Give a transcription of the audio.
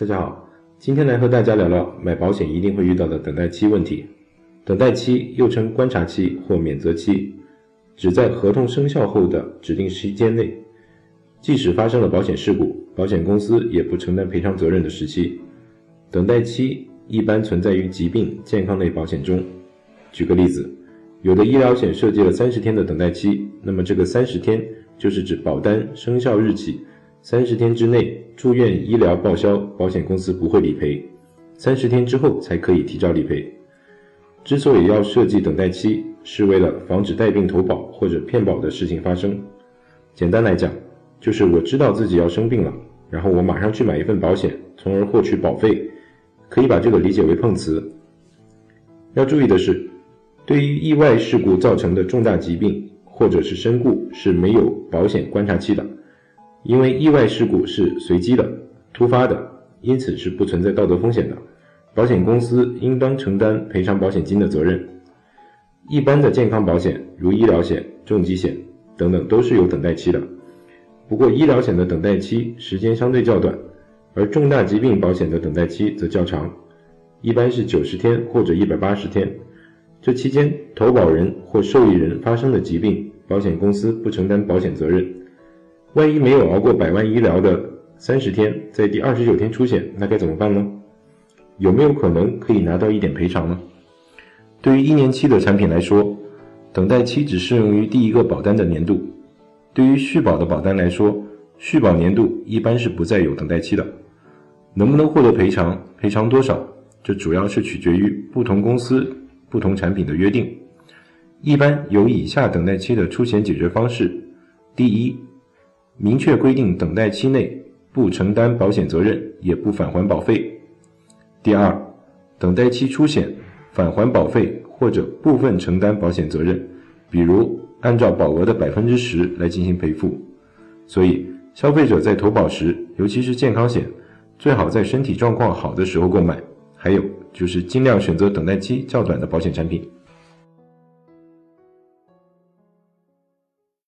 大家好，今天来和大家聊聊买保险一定会遇到的等待期问题。等待期又称观察期或免责期，指在合同生效后的指定时间内，即使发生了保险事故，保险公司也不承担赔偿责任的时期。等待期一般存在于疾病、健康类保险中。举个例子，有的医疗险设计了三十天的等待期，那么这个三十天就是指保单生效日起。三十天之内住院医疗报销，保险公司不会理赔；三十天之后才可以提交理赔。之所以要设计等待期，是为了防止带病投保或者骗保的事情发生。简单来讲，就是我知道自己要生病了，然后我马上去买一份保险，从而获取保费。可以把这个理解为碰瓷。要注意的是，对于意外事故造成的重大疾病或者是身故，是没有保险观察期的。因为意外事故是随机的、突发的，因此是不存在道德风险的，保险公司应当承担赔偿保险金的责任。一般的健康保险，如医疗险、重疾险等等，都是有等待期的。不过，医疗险的等待期时间相对较短，而重大疾病保险的等待期则较长，一般是九十天或者一百八十天。这期间，投保人或受益人发生的疾病，保险公司不承担保险责任。万一没有熬过百万医疗的三十天，在第二十九天出险，那该怎么办呢？有没有可能可以拿到一点赔偿呢？对于一年期的产品来说，等待期只适用于第一个保单的年度；对于续保的保单来说，续保年度一般是不再有等待期的。能不能获得赔偿，赔偿多少，这主要是取决于不同公司、不同产品的约定。一般有以下等待期的出险解决方式：第一，明确规定，等待期内不承担保险责任，也不返还保费。第二，等待期出险，返还保费或者部分承担保险责任，比如按照保额的百分之十来进行赔付。所以，消费者在投保时，尤其是健康险，最好在身体状况好的时候购买。还有就是尽量选择等待期较短的保险产品。